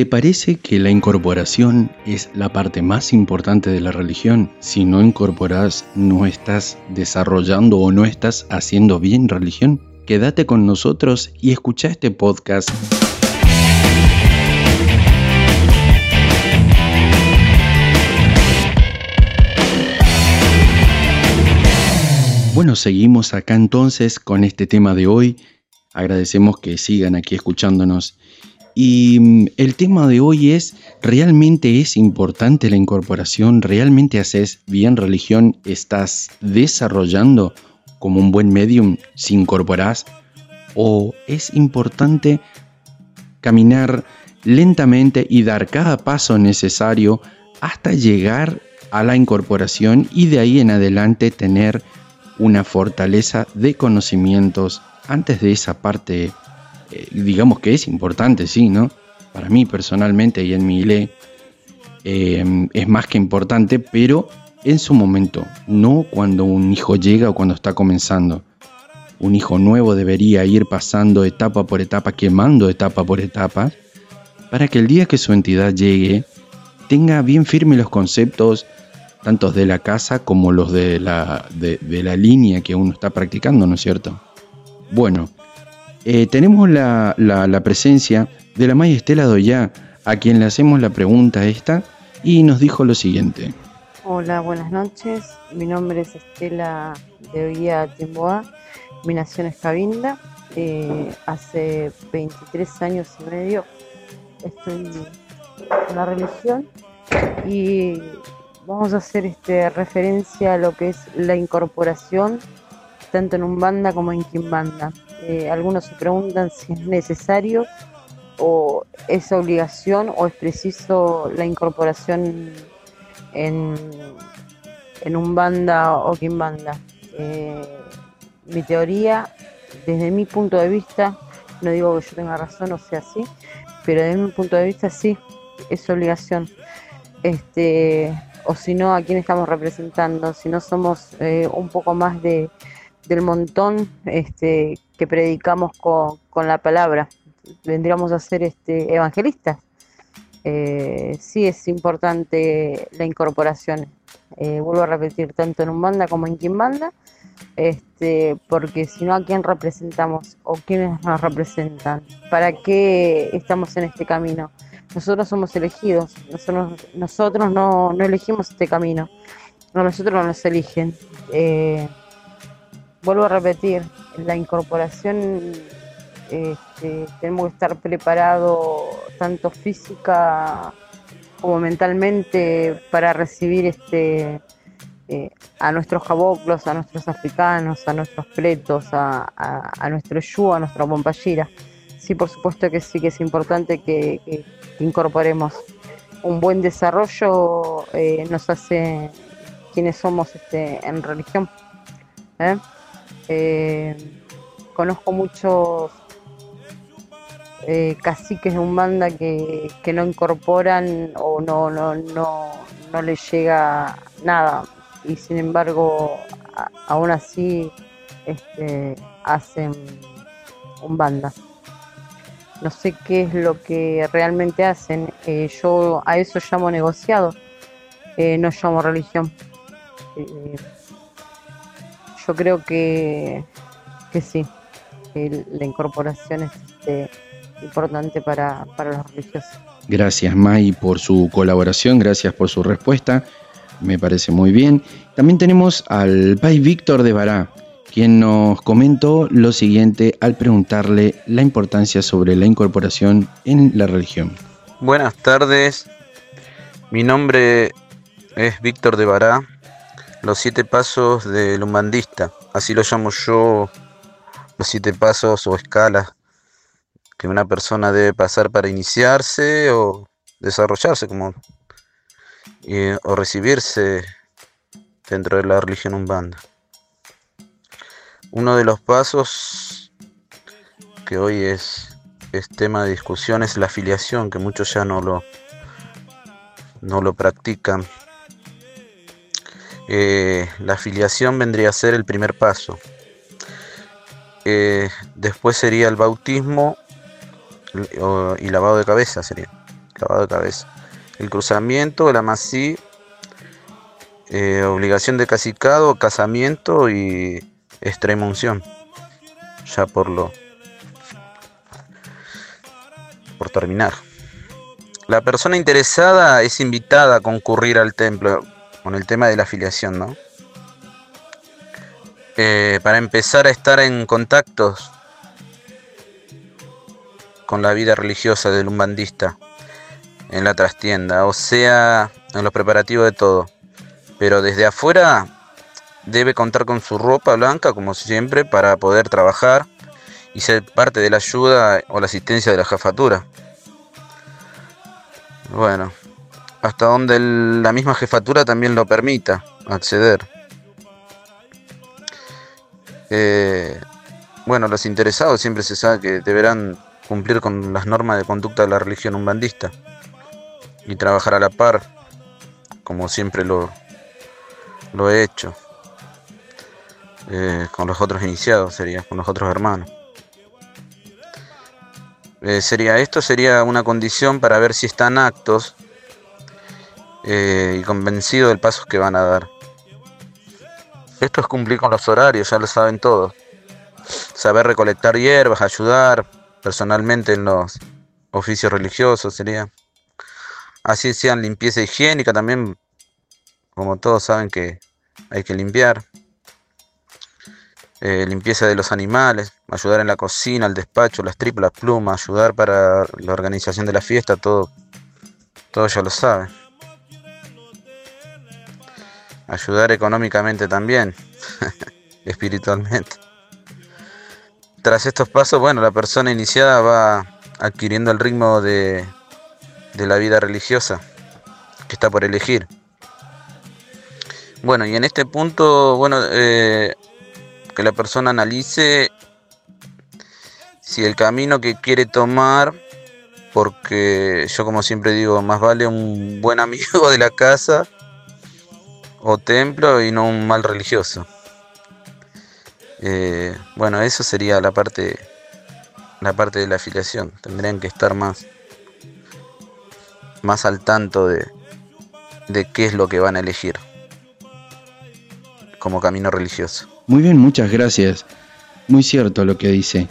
¿Te parece que la incorporación es la parte más importante de la religión? Si no incorporas, no estás desarrollando o no estás haciendo bien religión. Quédate con nosotros y escucha este podcast. Bueno, seguimos acá entonces con este tema de hoy. Agradecemos que sigan aquí escuchándonos. Y mm, el tema de hoy es, ¿realmente es importante la incorporación? ¿Realmente haces bien religión? ¿Estás desarrollando como un buen medium si incorporas? ¿O es importante caminar lentamente y dar cada paso necesario hasta llegar a la incorporación y de ahí en adelante tener una fortaleza de conocimientos antes de esa parte, eh, digamos que es importante, sí, ¿no? Para mí personalmente y en mi ley eh, es más que importante, pero en su momento, no cuando un hijo llega o cuando está comenzando. Un hijo nuevo debería ir pasando etapa por etapa, quemando etapa por etapa, para que el día que su entidad llegue, tenga bien firmes los conceptos, tantos de la casa como los de la, de, la línea que uno está practicando, ¿no es cierto? Bueno, eh, tenemos la, la, presencia de la Maya Estela Doyá, a quien le hacemos la pregunta esta, y nos dijo lo siguiente. Hola, buenas noches. Mi nombre es Estela de Oía Timboa. Mi nación es Cabinda. Eh, hace 23 años y medio estoy en la religión y vamos a hacer este, referencia a lo que es la incorporación, tanto en un banda como en Kimbanda. Eh, algunos se preguntan si es necesario o es obligación o es preciso la incorporación en, en un banda o Kimbanda. Eh, mi teoría, desde mi punto de vista, no digo que yo tenga razón o sea así, pero desde mi punto de vista sí, es obligación. Este, o si no, a quién estamos representando, si no somos eh, un poco más de, del montón este, que predicamos con, la palabra, vendríamos a ser este, evangelistas. Eh, sí es importante la incorporación, eh, vuelvo a repetir, tanto en un banda como en quien banda, este, porque si no, ¿a quién representamos o quiénes nos representan? ¿Para qué estamos en este camino? Nosotros somos elegidos, nosotros, nosotros no, elegimos este camino, no, nosotros nos eligen. Eh, vuelvo a repetir, la incorporación este, tenemos que estar preparados tanto física como mentalmente para recibir este eh, a nuestros caboclos, a nuestros africanos, a nuestros pretos, a, nuestro yu, a nuestra bomballera. Sí, por supuesto que sí que es importante que incorporemos. Un buen desarrollo eh, nos hace quienes somos este, en religión. ¿eh? Eh, conozco muchos caciques de un banda que, no incorporan o no, no, no, no les llega nada y sin embargo aún así este, hacen un banda no sé qué es lo que realmente hacen. Eh, yo a eso llamo negociado, eh, no llamo religión. Yo creo que, que sí, que la incorporación es este, importante para, para los religiosos. Gracias May por su colaboración, gracias por su respuesta, me parece muy bien. También tenemos al Pai Víctor de Bará quien nos comentó lo siguiente al preguntarle la importancia sobre la incorporación en la religión. Buenas tardes, mi nombre es Víctor de Bará, los siete pasos del humanista, así lo llamo yo, los siete pasos o escalas que una persona debe pasar para iniciarse o desarrollarse como o recibirse dentro de la religión umbanda. Uno de los pasos que hoy es, tema de discusión es la afiliación, que muchos ya no lo, no lo practican. Eh, la afiliación vendría a ser el primer paso. Eh, después sería el bautismo y lavado de cabeza sería. lavado de cabeza. El cruzamiento, el amasí, eh, obligación de casicado, casamiento y extremunción. Ya por lo. por terminar. La persona interesada es invitada a concurrir al templo con el tema de la afiliación, ¿no? Eh, para empezar a estar en contactos con la vida religiosa del umbandista en la trastienda, o sea, en los preparativos de todo. Pero desde afuera debe contar con su ropa blanca, como siempre, para poder trabajar y ser parte de la ayuda o la asistencia de la jefatura. Bueno, hasta donde la misma jefatura también lo permita acceder. Eh, bueno, los interesados siempre se sabe que deberán cumplir con las normas de conducta de la religión umbandista y trabajar a la par, como siempre lo, he hecho. Eh, con los otros iniciados sería, con los otros hermanos. Eh, sería esto sería una condición para ver si están actos eh, y convencidos del paso que van a dar. Esto es cumplir con los horarios, ya lo saben todos. Saber recolectar hierbas, ayudar personalmente en los oficios religiosos sería. Así sean limpieza higiénica también, como todos saben que hay que limpiar. Eh, limpieza de los animales, ayudar en la cocina, el despacho, las triplas plumas, ayudar para la organización de la fiesta, todo, todo ya lo saben. Ayudar económicamente también, espiritualmente. Tras estos pasos, bueno, la persona iniciada va adquiriendo el ritmo de, de la vida religiosa que está por elegir. Bueno, y en este punto, bueno, eh, que la persona analice si el camino que quiere tomar, porque yo como siempre digo, más vale un buen amigo de la casa o templo y no un mal religioso. Eh, bueno, eso sería la parte, la parte de la afiliación. Tendrían que estar más, más al tanto de, de qué es lo que van a elegir como camino religioso. Muy bien, muchas gracias. Muy cierto lo que dice.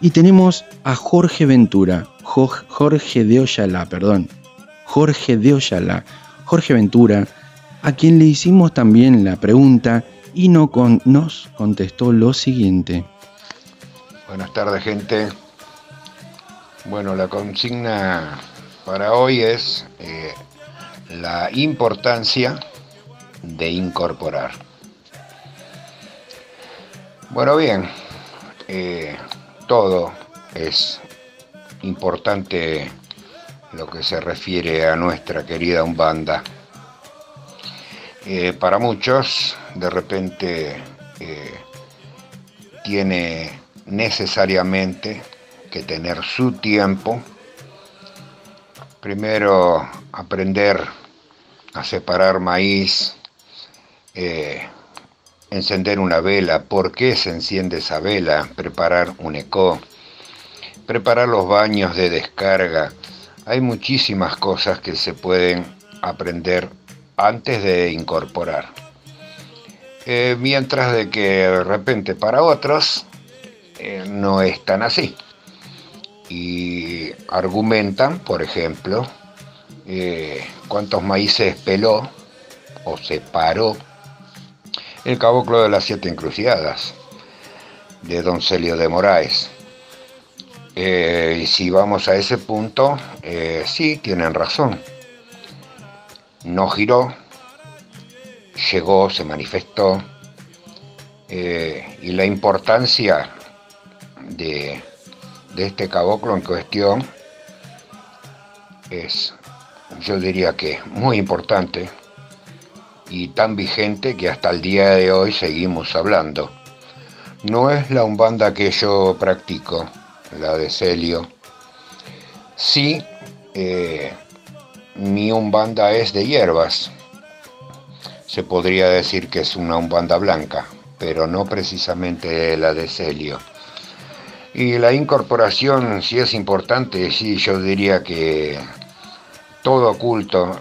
Y tenemos a Jorge Ventura, Jorge de Oyala, perdón. Jorge de Oyala. Jorge Ventura, a quien le hicimos también la pregunta y no con, nos contestó lo siguiente. Buenas tardes, gente. Bueno, la consigna para hoy es eh, la importancia de incorporar. Bueno, bien, eh, todo es importante lo que se refiere a nuestra querida Umbanda. Eh, para muchos, de repente, eh, tiene necesariamente que tener su tiempo. Primero, aprender a separar maíz, encender una vela, por qué se enciende esa vela, preparar un eco, preparar los baños de descarga. Hay muchísimas cosas que se pueden aprender antes de incorporar. Eh, mientras de que de repente para otros eh, no es tan así. Y argumentan, por ejemplo, eh, cuántos maíces peló o separó el caboclo de las siete encruciadas, de Don Celio de Moraes. Y si vamos a ese punto, sí, tienen razón. No giró, llegó, se manifestó, eh, y la importancia de, de este caboclo en cuestión es, yo diría que muy importante, y tan vigente que hasta el día de hoy seguimos hablando. No es la umbanda que yo practico, la de Celio. Sí, eh, mi umbanda es de hierbas. Se podría decir que es una umbanda blanca, pero no precisamente la de Celio. Y la incorporación, si es importante, sí, yo diría que todo culto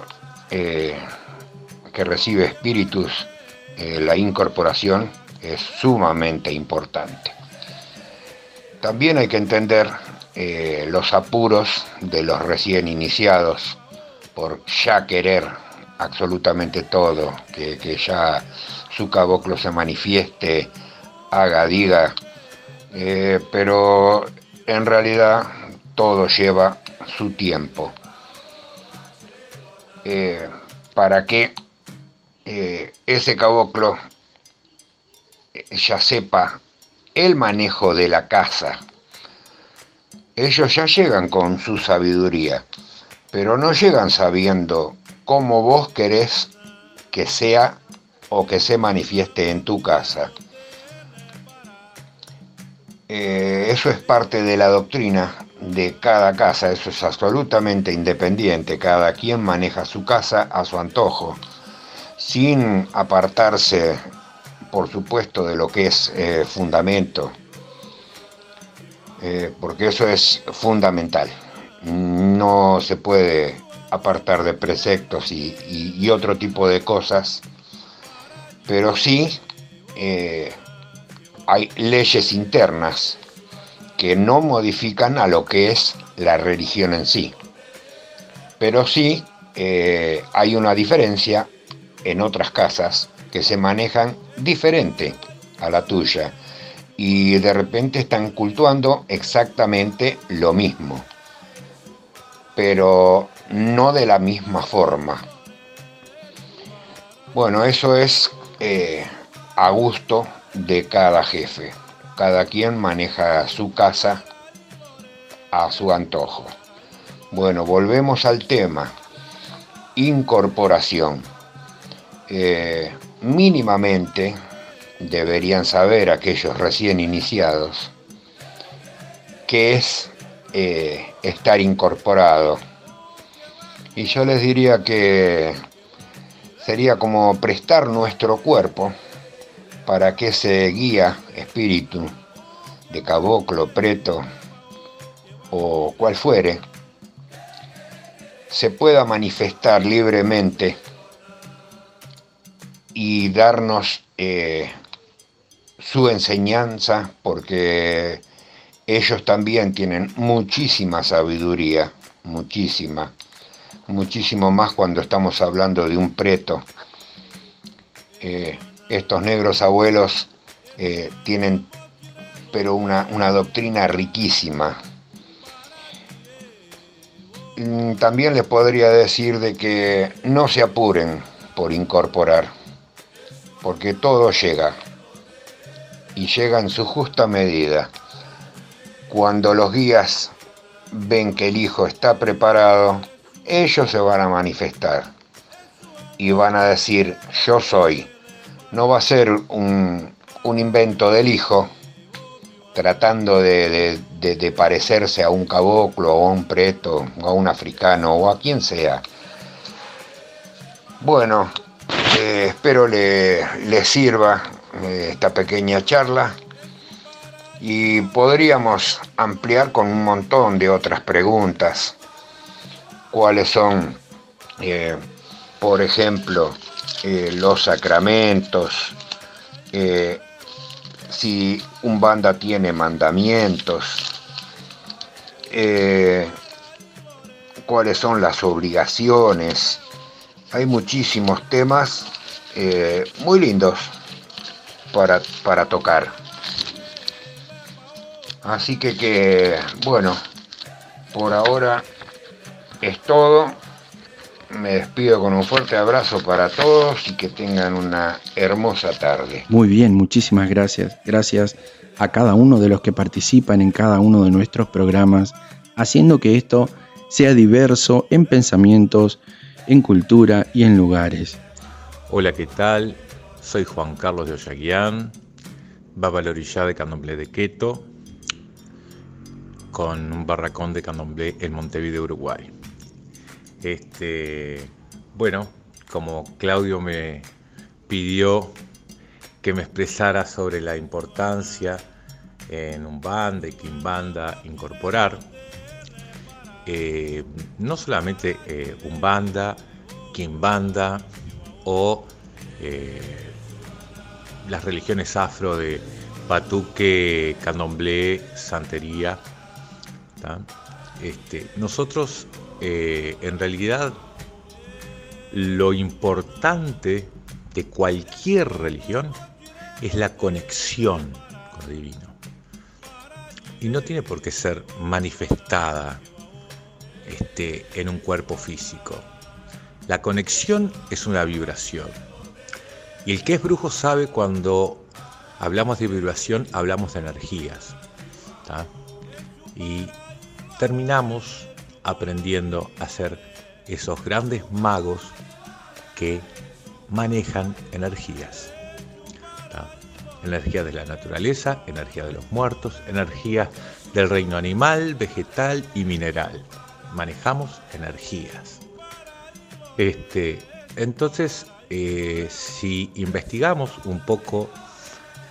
eh, que recibe espíritus, eh, la incorporación es sumamente importante. También hay que entender eh, los apuros de los recién iniciados por ya querer absolutamente todo, que, que ya su caboclo se manifieste, haga, diga, pero en realidad todo lleva su tiempo. Eh, para que eh, ese caboclo eh, ya sepa el manejo de la casa. Ellos ya llegan con su sabiduría, pero no llegan sabiendo cómo vos querés que sea o que se manifieste en tu casa. eso es parte de la doctrina de cada casa, eso es absolutamente independiente, cada quien maneja su casa a su antojo, sin apartarse, por supuesto, de lo que es eh, fundamento, eh, porque eso es fundamental. No se puede apartar de preceptos y, otro tipo de cosas, pero sí eh, hay leyes internas que no modifican a lo que es la religión en sí. Pero sí eh, hay una diferencia en otras casas que se manejan diferente a la tuya y de repente están cultuando exactamente lo mismo, pero no de la misma forma. Bueno, eso es eh, a gusto de cada jefe cada quien maneja su casa a su antojo. Bueno, volvemos al tema. Incorporación. Eh, mínimamente deberían saber aquellos recién iniciados qué es eh, estar incorporado. Y yo les diría que sería como prestar nuestro cuerpo para que ese guía espíritu de caboclo, preto o cual fuere, se pueda manifestar libremente y darnos eh, su enseñanza, porque ellos también tienen muchísima sabiduría, muchísima, muchísimo más cuando estamos hablando de un preto. Eh, estos negros abuelos eh, tienen pero una, doctrina riquísima. Mm, también les podría decir de que no se apuren por incorporar, porque todo llega y llega en su justa medida. Cuando los guías ven que el hijo está preparado, ellos se van a manifestar y van a decir, yo soy no va a ser un, invento del hijo tratando de, parecerse a un caboclo o a un preto o a un africano o a quien sea. Bueno, eh, espero le, sirva eh, esta pequeña charla y podríamos ampliar con un montón de otras preguntas. ¿Cuáles son, eh, por ejemplo, eh, los sacramentos, eh, si un banda tiene mandamientos, cuáles son las obligaciones. Hay muchísimos temas muy lindos para, para tocar. Así que, que, bueno, por ahora es todo me despido con un fuerte abrazo para todos y que tengan una hermosa tarde. Muy bien, muchísimas gracias. Gracias a cada uno de los que participan en cada uno de nuestros programas, haciendo que esto sea diverso en pensamientos, en cultura y en lugares. Hola, ¿qué tal? Soy Juan Carlos de Oyaguián, Babalorillá de Candomblé de Queto, con un barracón de Candomblé en Montevideo, Uruguay. Este, bueno, como Claudio me pidió que me expresara sobre la importancia en un banda y banda incorporar, eh, no solamente eh, Umbanda, Kimbanda o las religiones afro de Patuque, Candomblé, Santería. Este, nosotros en realidad lo importante de cualquier religión es la conexión con lo divino. Y no tiene por qué ser manifestada este, en un cuerpo físico. La conexión es una vibración. Y el que es brujo sabe cuando hablamos de vibración, hablamos de energías. Y terminamos aprendiendo a ser esos grandes magos que manejan energías. Energía de la naturaleza, energía de los muertos, energía del reino animal, vegetal y mineral. Manejamos energías. Este, entonces, eh, si investigamos un poco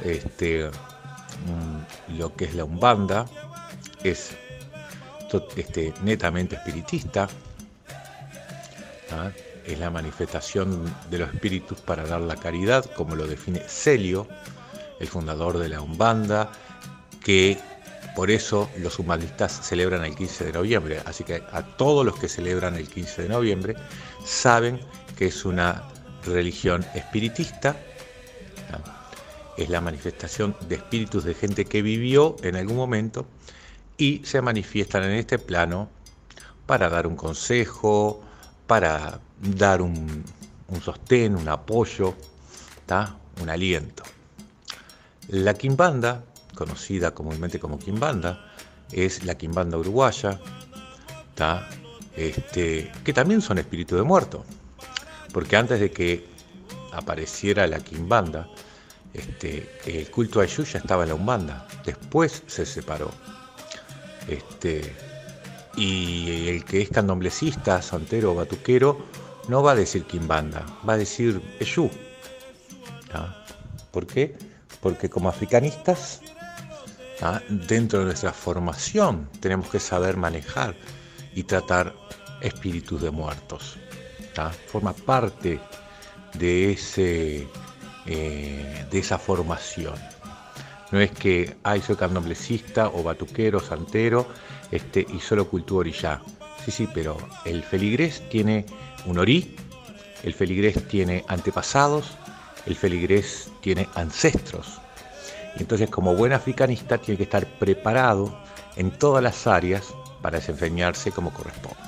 este, mm, lo que es la Umbanda, es este, netamente espiritista, ¿ah? es la manifestación de los espíritus para dar la caridad, como lo define Celio, el fundador de la Umbanda, que por eso los humanistas celebran el 15 de noviembre. Así que a todos los que celebran el 15 de noviembre saben que es una religión espiritista, es la manifestación de espíritus de gente que vivió en algún momento y se manifiestan en este plano para dar un consejo, para dar un, sostén, un apoyo, un aliento. La quimbanda, conocida comúnmente como quimbanda, es la quimbanda uruguaya, este, que también son espíritus de muerto, porque antes de que apareciera la quimbanda, este, el culto a Yu ya estaba en la Umbanda, después se separó. Este, y el que es candomblecista, santero o batuquero, no va a decir Kimbanda, va a decir Eshu. ¿Por qué? Porque como africanistas, dentro de nuestra formación, tenemos que saber manejar y tratar espíritus de muertos. Forma parte de, ese, eh, de esa formación. No es que, ay, soy candomblecista o batuquero, santero, este, y solo cultúo orillá. Sí, sí, pero el feligrés tiene un orí, el feligrés tiene antepasados, el feligrés tiene ancestros. Entonces, como buen africanista, tiene que estar preparado en todas las áreas para desempeñarse como corresponde.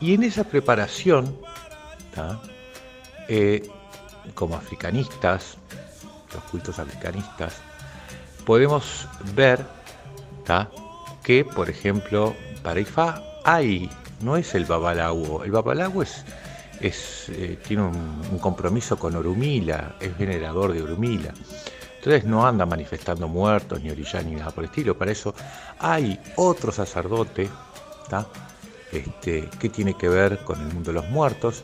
Y en esa preparación, eh, como africanistas, los cultos africanistas, podemos ver que, por ejemplo, para Ifá hay, no es el babalago, el babalago es, es eh, tiene un, compromiso con Orumila, es venerador de Orumila. Entonces no anda manifestando muertos, ni orillán, ni nada por el estilo. Para eso hay otro sacerdote este, que tiene que ver con el mundo de los muertos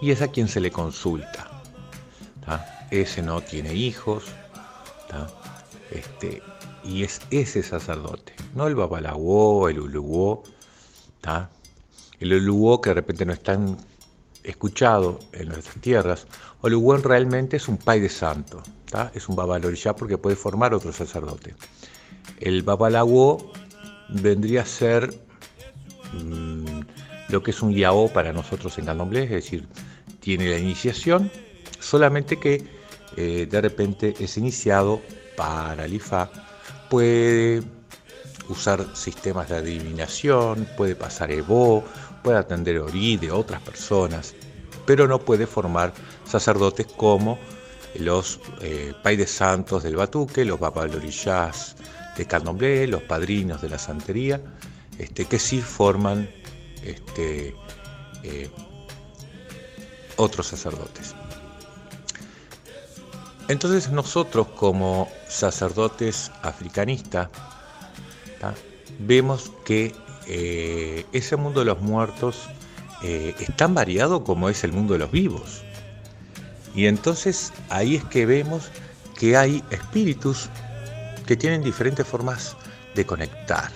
y es a quien se le consulta. Ese no tiene hijos. Este, y es ese sacerdote, no el babalaguó, el uluguó, el uluguó que de repente no es tan escuchado en nuestras tierras, uluguó realmente es un pai de santo, es un babalorishá porque puede formar otro sacerdote. El babalaguó vendría a ser mm, lo que es un yao para nosotros en candomblé, es decir, tiene la iniciación, solamente que eh, de repente es iniciado para el IFA puede usar sistemas de adivinación, puede pasar Evo, puede atender Ori de otras personas, pero no puede formar sacerdotes como los eh, Paides Santos del Batuque, los Babalorillás de Candomblé, los padrinos de la santería, este, que sí forman este, eh, otros sacerdotes. Entonces nosotros como sacerdotes africanistas vemos que eh, ese mundo de los muertos eh, es tan variado como es el mundo de los vivos. Y entonces ahí es que vemos que hay espíritus que tienen diferentes formas de conectar.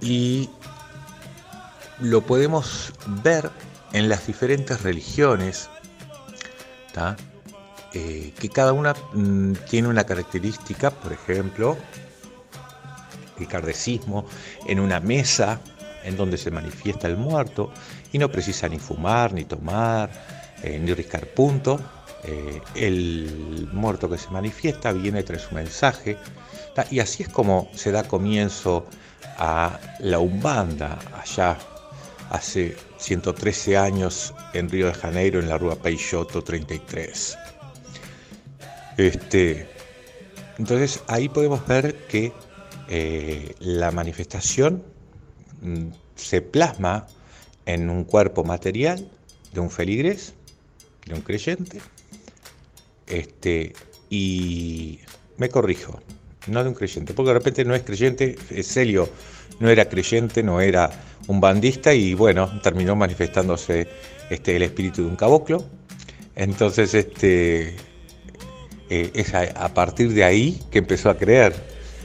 y lo podemos ver en las diferentes religiones, eh, que cada una mm, tiene una característica, por ejemplo, el cardecismo en una mesa en donde se manifiesta el muerto y no precisa ni fumar, ni tomar, eh, ni riscar punto. Eh, el muerto que se manifiesta viene tras su mensaje y así es como se da comienzo a la Umbanda allá hace 113 años en Río de Janeiro, en la Rua Peixoto 33. Este, entonces ahí podemos ver que eh, la manifestación mm, se plasma en un cuerpo material de un feligres, de un creyente, este, y me corrijo, no de un creyente, porque de repente no es creyente, Celio no era creyente, no era un bandista y bueno, terminó manifestándose este, el espíritu de un caboclo. Entonces, este, eh, es a, partir de ahí que empezó a creer.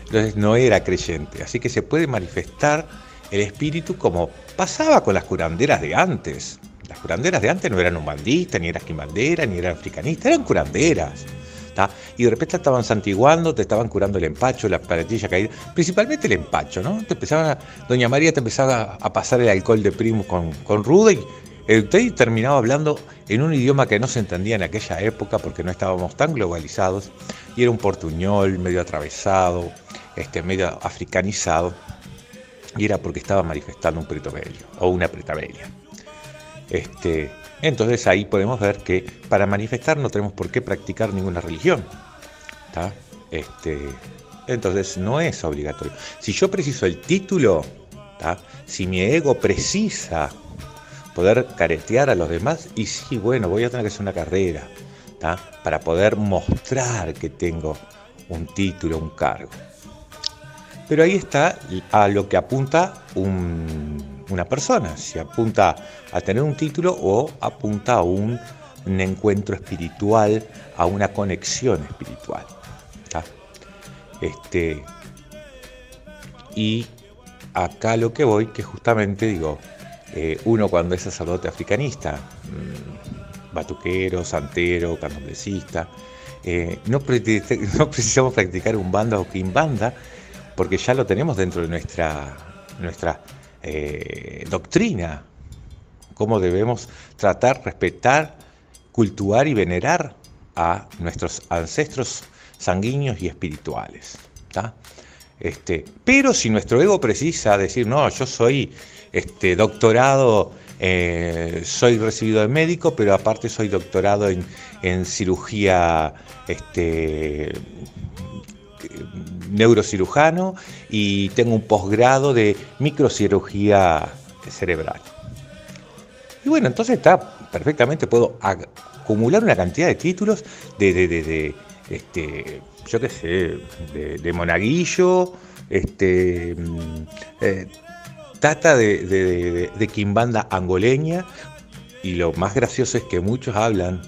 Entonces no era creyente. Así que se puede manifestar el espíritu como pasaba con las curanderas de antes. Las curanderas de antes no eran un bandista, ni eran quimanderas, ni eran africanistas, eran curanderas y de repente estaban santiguando, te estaban curando el empacho, la paletilla caída, principalmente el empacho, ¿no? Te empezaban Doña María te empezaba a pasar el alcohol de primo con, con ruda y usted terminaba hablando en un idioma que no se entendía en aquella época porque no estábamos tan globalizados y era un portuñol medio atravesado, este, medio africanizado y era porque estaba manifestando un bello o una pretabella. Este, entonces ahí podemos ver que para manifestar no tenemos por qué practicar ninguna religión. Este, entonces no es obligatorio. Si yo preciso el título, si mi ego precisa poder caretear a los demás, y sí, bueno, voy a tener que hacer una carrera para poder mostrar que tengo un título, un cargo. Pero ahí está a lo que apunta una persona, si apunta a tener un título o apunta a un, encuentro espiritual, a una conexión espiritual. Este, y acá lo que voy, que justamente digo, eh, uno cuando es sacerdote africanista, mm, batuquero, santero, candomblecista, eh, no, precisamos practicar un banda o quimbanda, porque ya lo tenemos dentro de nuestra, nuestra eh, doctrina, cómo debemos tratar, respetar, cultuar y venerar a nuestros ancestros sanguíneos y espirituales. Este, pero si nuestro ego precisa decir, no, yo soy este, doctorado, eh, soy recibido de médico, pero aparte soy doctorado en, cirugía este, neurocirujano y tengo un posgrado de microcirugía cerebral. Y bueno, entonces está perfectamente, puedo acumular una cantidad de títulos de, de, este, yo qué sé, de, monaguillo, este, mm, eh, tata de, de quimbanda angoleña, y lo más gracioso es que muchos hablan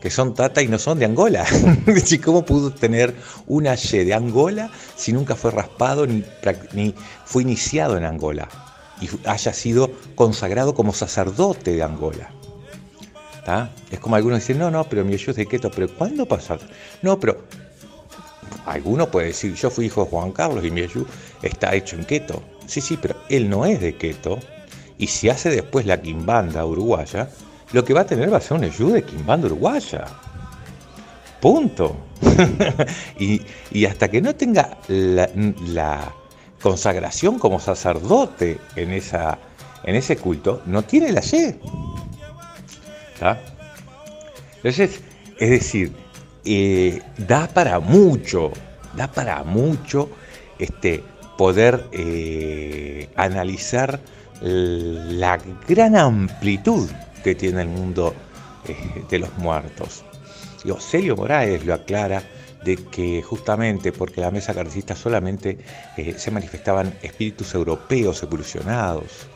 que son tata y no son de Angola. ¿Cómo pudo tener una Y de Angola si nunca fue raspado ni, ni fue iniciado en Angola y haya sido consagrado como sacerdote de Angola? Es como algunos dicen, no, no, pero mi hijo es de Queto, pero ¿cuándo pasó? No, pero alguno puede decir, yo fui hijo de Juan Carlos y mi está hecho en Queto. Sí, sí, pero él no es de Queto y si hace después la quimbanda uruguaya, lo que va a tener va a ser un ayuda de Quimbanda Uruguaya. Punto. y, hasta que no tenga la, consagración como sacerdote en, esa, en ese culto, no tiene la Y. Entonces, es decir, eh, da para mucho, da para mucho este, poder eh, analizar la gran amplitud que tiene el mundo eh, de los muertos. Y Celio Moraes lo aclara de que justamente porque la mesa carcista solamente eh, se manifestaban espíritus europeos evolucionados,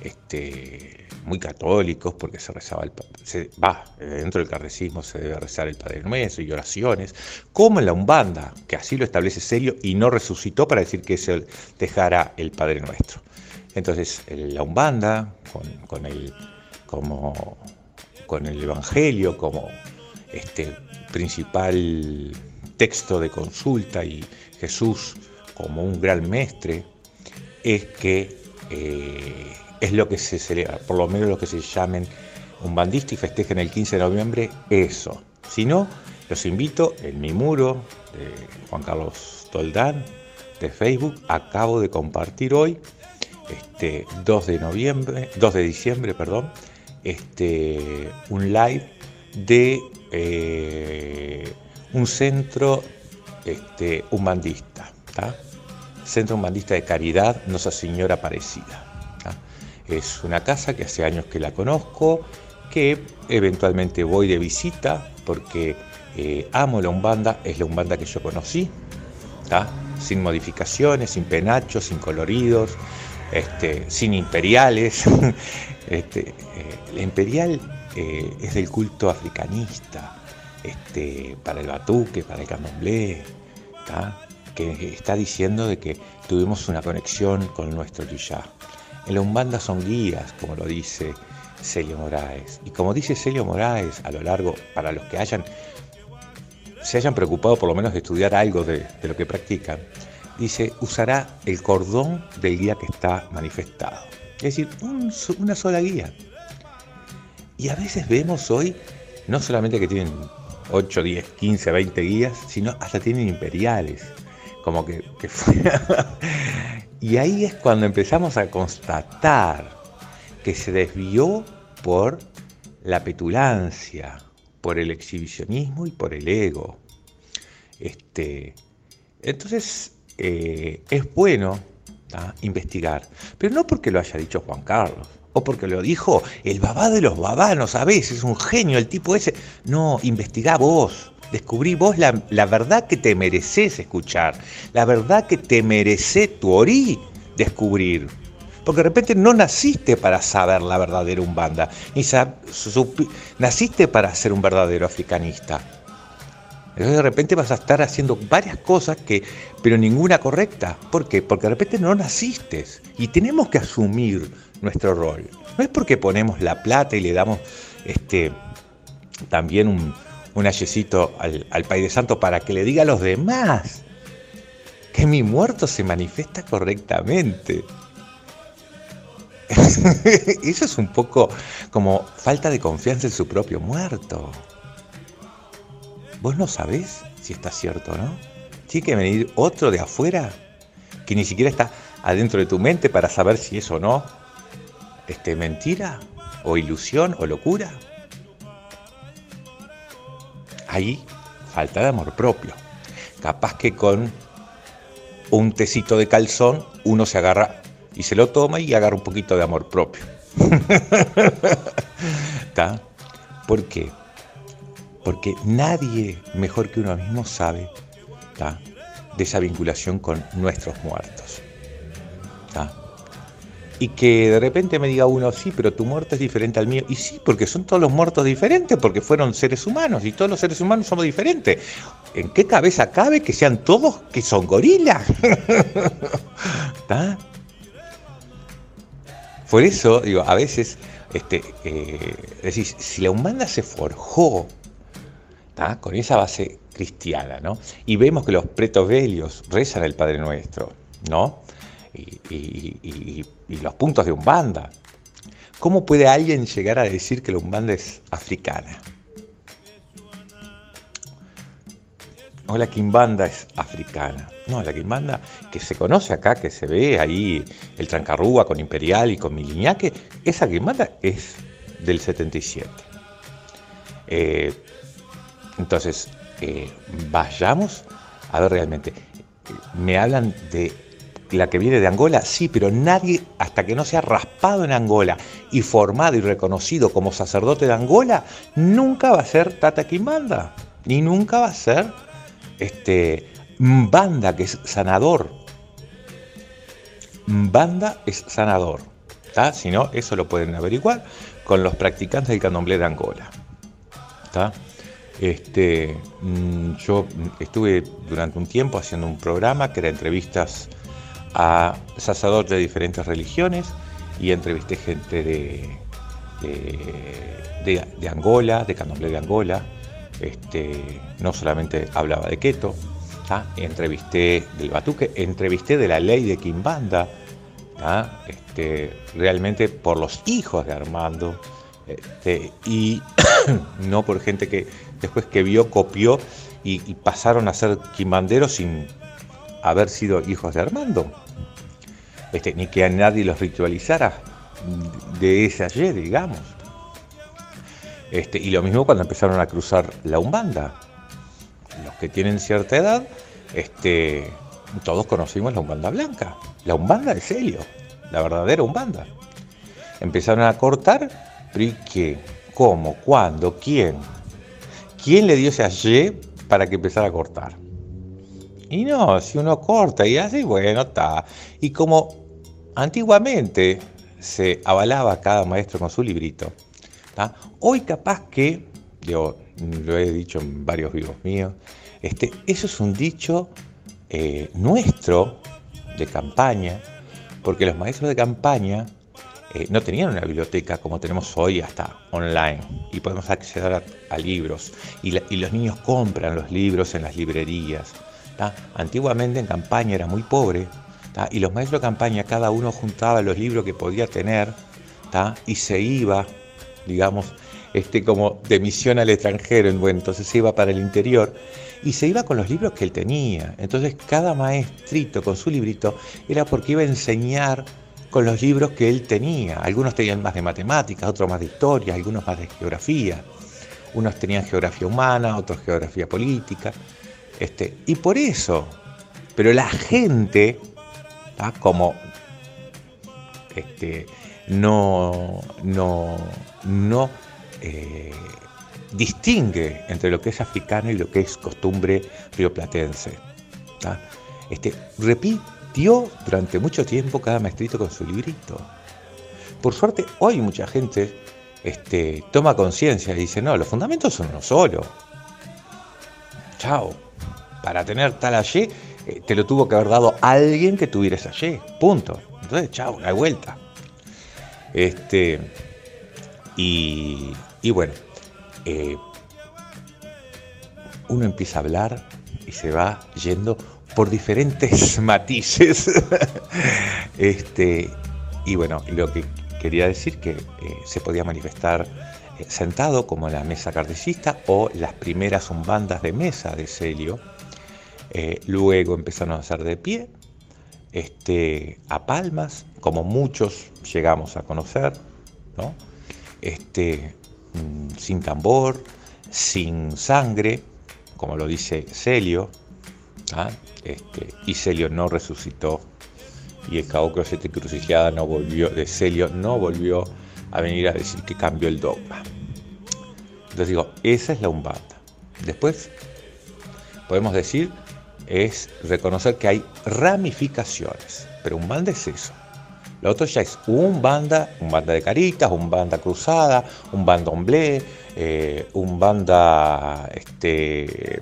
este, muy católicos, porque se rezaba el se, va, dentro del cardecismo se debe rezar el Padre Nuestro y oraciones, como la Umbanda, que así lo establece serio y no resucitó para decir que se dejará el Padre Nuestro. Entonces, la Umbanda, con, el, como, con el Evangelio como este principal texto de consulta y Jesús como un gran mestre, es que eh, es lo que se celebra, por lo menos lo que se llamen un bandista y festejen el 15 de noviembre, eso. Si no, los invito en mi muro de Juan Carlos Toldán de Facebook, acabo de compartir hoy, este 2 de noviembre, 2 de diciembre, perdón, este, un live de eh, un centro este, Centro Humanista de Caridad Nuestra Señora Aparecida. Es una casa que hace años que la conozco, que eventualmente voy de visita porque eh, amo la Umbanda, es la Umbanda que yo conocí, sin modificaciones, sin penachos, sin coloridos, este, sin imperiales. este, eh, la imperial eh, es del culto africanista, este, para el batuque, para el candomblé, que está diciendo de que tuvimos una conexión con nuestro yuyá. En la Umbanda son guías, como lo dice Celio Moraes. Y como dice Celio Moraes, a lo largo, para los que hayan, se hayan preocupado por lo menos de estudiar algo de, lo que practican, dice, usará el cordón del guía que está manifestado. Es decir, una sola guía. Y a veces vemos hoy, no solamente que tienen 8, 10, 15, 20 guías, sino hasta tienen imperiales. Como que, que Y ahí es cuando empezamos a constatar que se desvió por la petulancia, por el exhibicionismo y por el ego. Este, entonces, eh, es bueno investigar, pero no porque lo haya dicho Juan Carlos, o porque lo dijo el babá de los babanos, a veces, un genio el tipo ese. No, investigá vos, Descubrí vos la, verdad que te mereces escuchar, la verdad que te merece tu orí descubrir. Porque de repente no naciste para saber la verdadera umbanda, ni naciste para ser un verdadero africanista. Entonces de repente vas a estar haciendo varias cosas que, pero ninguna correcta. ¿Por qué? Porque de repente no naciste y tenemos que asumir nuestro rol. No es porque ponemos la plata y le damos este, también un, un ayecito al, al Pai de Santo para que le diga a los demás que mi muerto se manifiesta correctamente. Eso es un poco como falta de confianza en su propio muerto. Vos no sabés si está cierto o no. Tiene que venir otro de afuera que ni siquiera está adentro de tu mente para saber si es o no este, mentira o ilusión o locura. Ahí falta de amor propio. Capaz que con un tecito de calzón uno se agarra y se lo toma y agarra un poquito de amor propio. ¿Por qué? Porque nadie mejor que uno mismo sabe de esa vinculación con nuestros muertos y que de repente me diga uno, sí, pero tu muerte es diferente al mío. Y sí, porque son todos los muertos diferentes, porque fueron seres humanos y todos los seres humanos somos diferentes. ¿En qué cabeza cabe que sean todos que son gorilas? Por eso, digo, a veces, este, eh, si la humana se forjó con esa base cristiana, ¿no? Y vemos que los pretos velios rezan el Padre Nuestro, ¿no? Y, los puntos de Umbanda. ¿Cómo puede alguien llegar a decir que la Umbanda es africana? O la Quimbanda es africana. No, la Quimbanda que se conoce acá, que se ve ahí, el Trancarrúa con Imperial y con Miliñaque, esa Quimbanda es del 77. Eh, entonces, eh, vayamos a ver realmente. Me hablan de la que viene de Angola, sí, pero nadie, hasta que no sea raspado en Angola y formado y reconocido como sacerdote de Angola, nunca va a ser Tata Quimbanda, ni nunca va a ser este, Mbanda, que es sanador. Mbanda es sanador. Si no, eso lo pueden averiguar con los practicantes del candomblé de Angola. Este, mm, yo estuve durante un tiempo haciendo un programa que era entrevistas a sacerdotes de diferentes religiones y entrevisté gente de, de, Angola, de candomblé de Angola. Este, no solamente hablaba de keto, entrevisté del batuque, entrevisté de la ley de Quimbanda, este, realmente por los hijos de Armando, este, y no por gente que después que vio, copió y, pasaron a ser quimbanderos sin haber sido hijos de Armando. Ni que a nadie los ritualizara de ese ayer, digamos. Este, y lo mismo cuando empezaron a cruzar la Umbanda. Los que tienen cierta edad, este, todos conocimos la Umbanda blanca, la Umbanda de Celio, la verdadera Umbanda. Empezaron a cortar, pero ¿y qué? ¿Cómo? ¿Cuándo? ¿Quién? ¿Quién le dio ese ayer para que empezara a cortar? Y no, si uno corta y así, bueno, está. Y como antiguamente se avalaba cada maestro con su librito, hoy capaz que, yo lo he dicho en varios vivos míos, este, eso es un dicho eh, nuestro de campaña, porque los maestros de campaña eh, no tenían una biblioteca como tenemos hoy hasta online y podemos acceder a, libros y, los niños compran los libros en las librerías. Antiguamente en campaña era muy pobre y los maestros de campaña cada uno juntaba los libros que podía tener y se iba, digamos, este, como de misión al extranjero, bueno, entonces se iba para el interior y se iba con los libros que él tenía. Entonces cada maestrito con su librito era porque iba a enseñar con los libros que él tenía. Algunos tenían más de matemáticas, otros más de historia, algunos más de geografía. Unos tenían geografía humana, otros geografía política. Este, y por eso, pero la gente, como este, no, no, no eh, distingue entre lo que es africano y lo que es costumbre rioplatense. Este, repite dio durante mucho tiempo cada maestrito con su librito. Por suerte, hoy mucha gente este, toma conciencia y dice, no, los fundamentos son uno solo. Chao. Para tener tal allí, eh, te lo tuvo que haber dado alguien que tuviera allí. Punto. Entonces, chao, la vuelta. Este, y, bueno, eh, uno empieza a hablar y se va yendo por diferentes matices. este, y bueno, lo que quería decir que eh, se podía manifestar sentado como la mesa cardecista o las primeras umbandas de mesa de Celio. Eh, luego empezaron a hacer de pie, este, a palmas, como muchos llegamos a conocer, ¿no? este, mm, sin tambor, sin sangre, como lo dice Celio, ¿ah? este, y Celio no resucitó y el cabo siete crucificada no volvió, de Celio no volvió a venir a decir que cambió el dogma. Entonces digo, esa es la Umbanda. Después podemos decir, es reconocer que hay ramificaciones, pero Umbanda es eso. Lo otro ya es un banda, un banda de caritas, un banda cruzada, un bandomblé, eh, un banda este,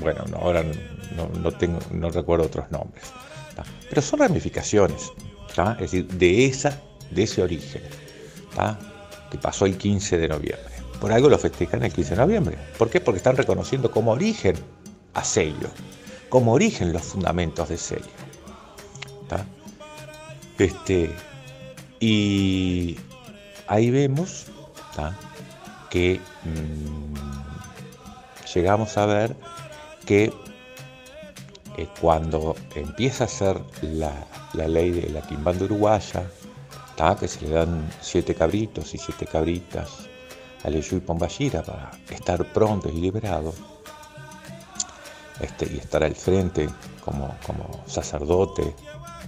bueno, ahora no, tengo, no recuerdo otros nombres. Pero son ramificaciones, es decir, de, esa, de ese origen, que pasó el 15 de noviembre. Por algo lo festejan el 15 de noviembre. ¿Por qué? Porque están reconociendo como origen a Celio, como origen los fundamentos de Celio. Este, y ahí vemos que mm, llegamos a ver que eh, cuando empieza a ser la, ley de la quimbanda uruguaya, que se le dan siete cabritos y siete cabritas a Leyu y Pomballira para estar prontos y liberados, este, y estar al frente como, sacerdote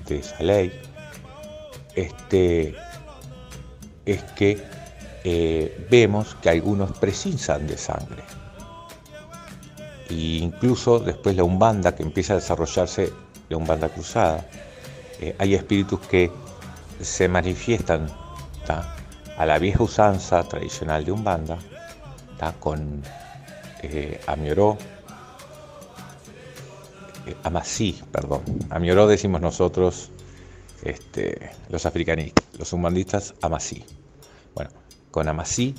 de esa ley, este, es que eh, vemos que algunos precisan de sangre e incluso después la Umbanda, que empieza a desarrollarse la Umbanda cruzada. Eh, hay espíritus que se manifiestan a la vieja usanza tradicional de Umbanda, con eh, Amioró, Amasí, perdón. Amioró decimos nosotros, este, los africanistas, los umbandistas, Amasí. Bueno, con Amasí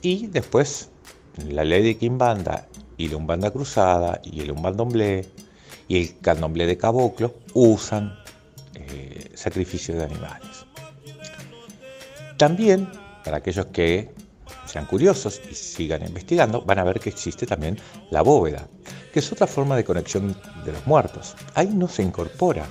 y después la ley de Quimbanda y la Umbanda Cruzada y el Umbandomblé y el Candomblé de Caboclo usan eh, sacrificio de animales. También, para aquellos que sean curiosos y sigan investigando, van a ver que existe también la bóveda, que es otra forma de conexión de los muertos. Ahí no se incorpora.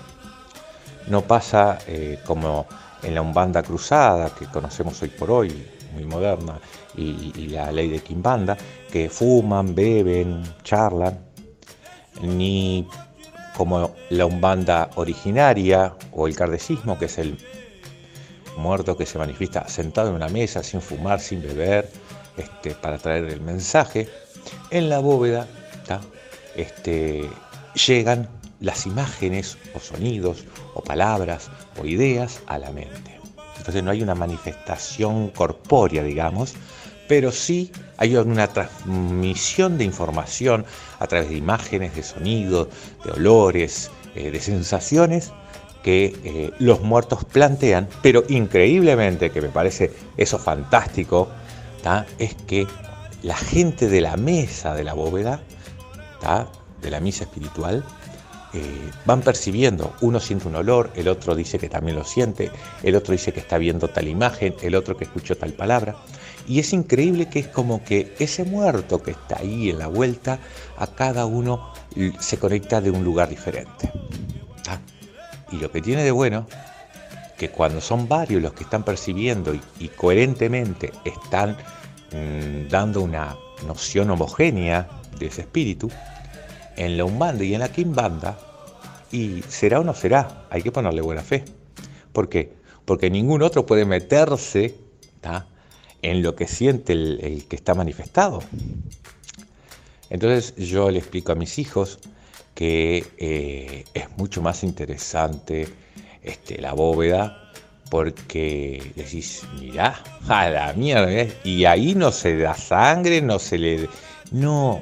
No pasa eh, como en la Umbanda Cruzada, que conocemos hoy por hoy, muy moderna, y, la ley de Quimbanda, que fuman, beben, charlan, ni como la Umbanda originaria o el cardecismo, que es el muerto que se manifiesta sentado en una mesa, sin fumar, sin beber, este, para traer el mensaje. En la bóveda este, llegan las imágenes o sonidos o palabras o ideas a la mente. Entonces no hay una manifestación corpórea, digamos, pero sí hay una transmisión de información a través de imágenes, de sonidos, de olores, eh, de sensaciones que eh, los muertos plantean, pero increíblemente, que me parece eso fantástico, es que la gente de la mesa de la bóveda, de la misa espiritual, eh, van percibiendo, uno siente un olor, el otro dice que también lo siente, el otro dice que está viendo tal imagen, el otro que escuchó tal palabra, y es increíble que es como que ese muerto que está ahí en la vuelta, a cada uno se conecta de un lugar diferente. Y lo que tiene de bueno, que cuando son varios los que están percibiendo y, coherentemente están mm, dando una noción homogénea de ese espíritu, en la Umbanda y en la Kimbanda, y será o no será, hay que ponerle buena fe. ¿Por qué? Porque ningún otro puede meterse en lo que siente el, que está manifestado. Entonces yo le explico a mis hijos que eh, es mucho más interesante este, la bóveda porque decís, mirá, a la mierda, y ahí no se da sangre, no se le... No,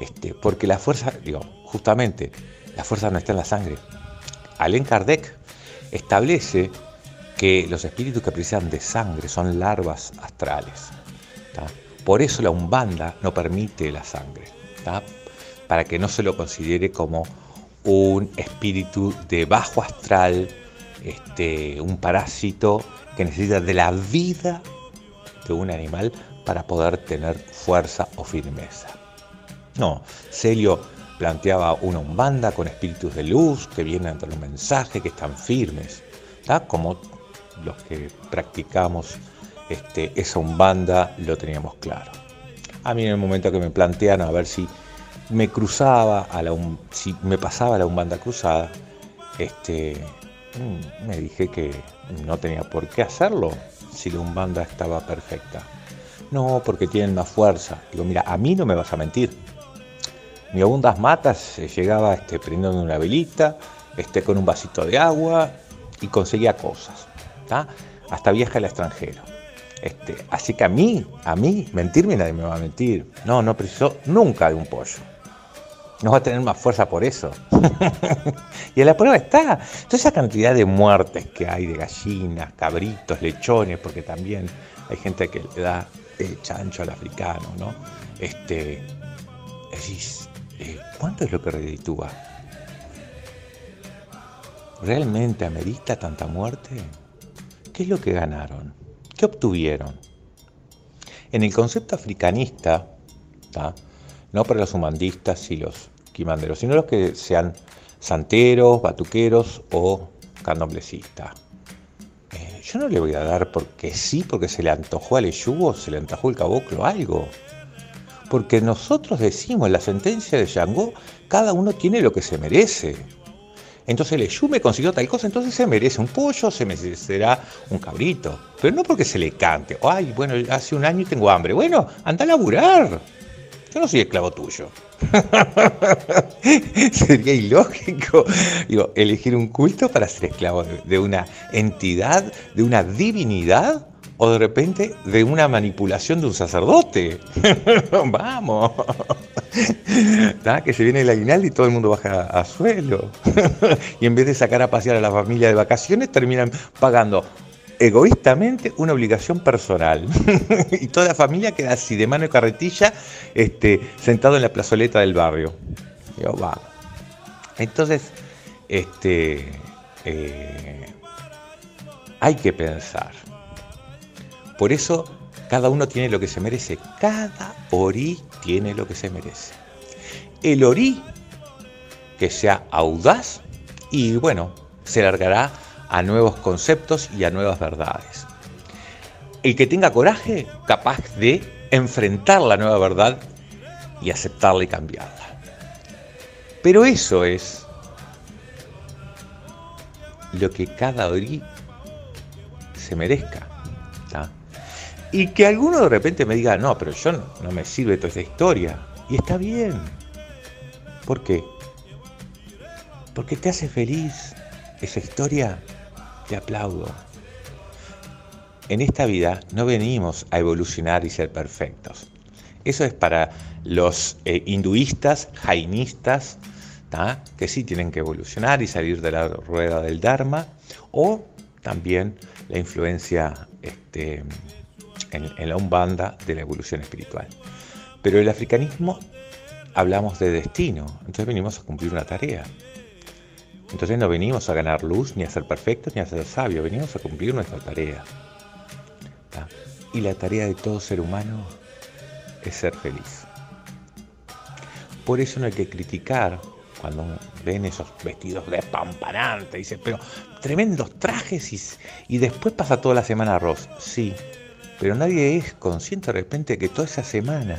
este, porque la fuerza, digo, justamente, la fuerza no está en la sangre. Allen Kardec establece que los espíritus que precisan de sangre son larvas astrales. Por eso la umbanda no permite la sangre para que no se lo considere como un espíritu de bajo astral, este, un parásito que necesita de la vida de un animal para poder tener fuerza o firmeza. No, Celio planteaba una umbanda con espíritus de luz que vienen a un mensaje, que están firmes, como los que practicamos este, esa umbanda lo teníamos claro. A mí en el momento que me plantean a ver si me cruzaba, a la, si me pasaba la Umbanda cruzada, este, mm, me dije que no tenía por qué hacerlo si la Umbanda estaba perfecta. No, porque tienen más fuerza. Digo, mira, a mí no me vas a mentir. Mi Abundas Matas llegaba este, prendiendo una velita, este, con un vasito de agua y conseguía cosas. Hasta viaja al extranjero. Este, así que a mí, a mí, mentirme nadie me va a mentir. No, no precisó nunca de un pollo no va a tener más fuerza por eso. y en la prueba está. Toda esa cantidad de muertes que hay de gallinas, cabritos, lechones, porque también hay gente que le da el chancho al africano, ¿no? Este, decís, eh, ¿cuánto es lo que reditúa? ¿Realmente amerita tanta muerte? ¿Qué es lo que ganaron? ¿Qué obtuvieron? En el concepto africanista, no para los humandistas y los quimanderos, sino los que sean santeros, batuqueros o candomblecistas. Eh, yo no le voy a dar porque sí, porque se le antojó al Eyugo, se le antojó el caboclo algo. Porque nosotros decimos en la sentencia de Yangó, cada uno tiene lo que se merece. Entonces el Eyú me consiguió tal cosa, entonces se merece un pollo, se merecerá un cabrito. Pero no porque se le cante. Ay, bueno, hace un año y tengo hambre. Bueno, anda a laburar. Yo no soy esclavo tuyo. Sería ilógico digo, elegir un culto para ser esclavo de una entidad, de una divinidad o de repente de una manipulación de un sacerdote. Vamos. Que se viene el aguinaldo y todo el mundo baja a suelo. y en vez de sacar a pasear a la familia de vacaciones, terminan pagando egoístamente una obligación personal. y toda la familia queda así de mano y carretilla, este, sentado en la plazoleta del barrio. Digo, va. Entonces, este, eh, hay que pensar. Por eso cada uno tiene lo que se merece. Cada orí tiene lo que se merece. El orí que sea audaz y bueno, se largará a nuevos conceptos y a nuevas verdades. El que tenga coraje, capaz de enfrentar la nueva verdad y aceptarla y cambiarla. Pero eso es lo que cada orí se merezca. Y que alguno de repente me diga, no, pero yo no, me sirve toda esa historia. Y está bien. ¿Por qué? Porque te hace feliz esa historia. Te aplaudo. En esta vida no venimos a evolucionar y ser perfectos. Eso es para los eh, hinduistas, jainistas, que sí tienen que evolucionar y salir de la rueda del Dharma, o también la influencia este, en, la umbanda de la evolución espiritual. Pero el africanismo hablamos de destino, entonces venimos a cumplir una tarea. Entonces no venimos a ganar luz, ni a ser perfectos, ni a ser sabios, venimos a cumplir nuestra tarea. Y la tarea de todo ser humano es ser feliz. Por eso no hay que criticar cuando ven esos vestidos despampanantes, dice, pero tremendos trajes y, y después pasa toda la semana arroz. Sí, pero nadie es consciente de repente que toda esa semana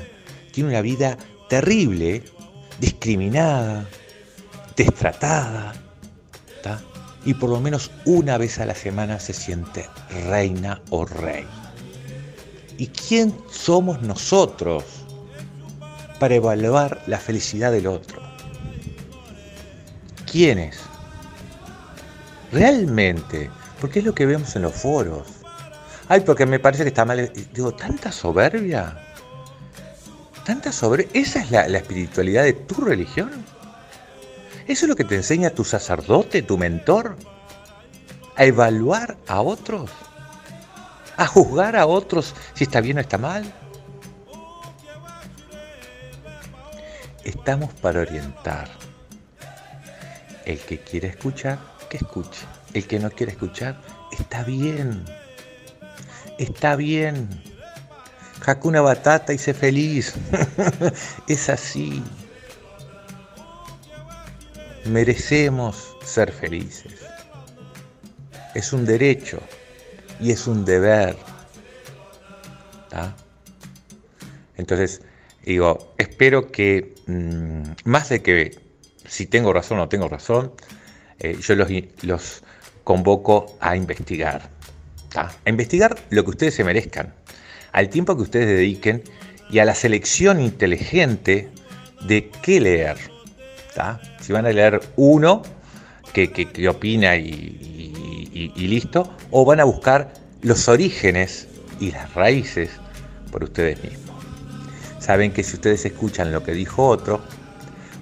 tiene una vida terrible, discriminada, destratada, y por lo menos una vez a la semana se siente reina o rey. ¿Y quién somos nosotros para evaluar la felicidad del otro? ¿Quiénes? Realmente, porque es lo que vemos en los foros Ay, porque me parece que está mal. Digo, tanta soberbia. Tanta soberbia. ¿Esa es la, espiritualidad de tu religión? ¿Eso es lo que te enseña tu sacerdote, tu mentor? ¿A evaluar a otros? ¿A juzgar a otros si está bien o está mal? Estamos para orientar. El que quiere escuchar, que escuche. El que no quiere escuchar, está bien está bien. Hakuna Batata y sé feliz. es así. Merecemos ser felices. Es un derecho y es un deber. Entonces, digo, espero que mm, más de que si tengo razón o no tengo razón, eh, yo los, los convoco a investigar a investigar lo que ustedes se merezcan, al tiempo que ustedes dediquen y a la selección inteligente de qué leer. Si van a leer uno que, opina y, y, listo, o van a buscar los orígenes y las raíces por ustedes mismos. Saben que si ustedes escuchan lo que dijo otro,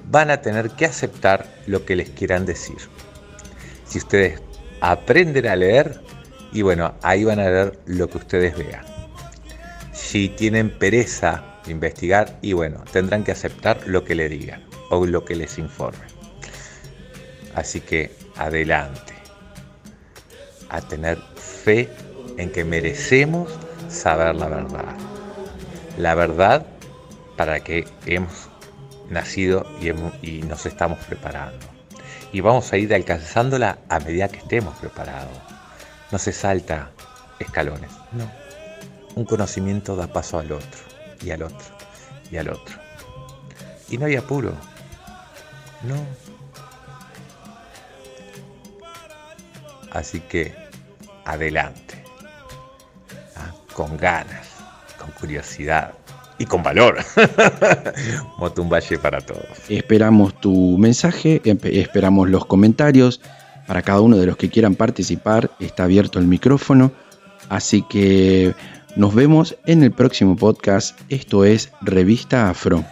van a tener que aceptar lo que les quieran decir. Si ustedes aprenden a leer, y bueno, ahí van a ver lo que ustedes vean. Si tienen pereza de investigar, y bueno, tendrán que aceptar lo que le digan o lo que les informen. Así que adelante, a tener fe en que merecemos saber la verdad. La verdad para que hemos nacido y, nos estamos preparando. Y vamos a ir alcanzándola a medida que estemos preparados. No se salta escalones, no. Un conocimiento da paso al otro, y al otro, y al otro. Y no hay apuro, no. Así que adelante, ¿ah? con ganas, con curiosidad, y con valor. Motumbaye para todos. Esperamos tu mensaje, esperamos los comentarios. Para cada uno de los que quieran participar, está abierto el micrófono. Así que nos vemos en el próximo podcast. Esto es Revista Afro.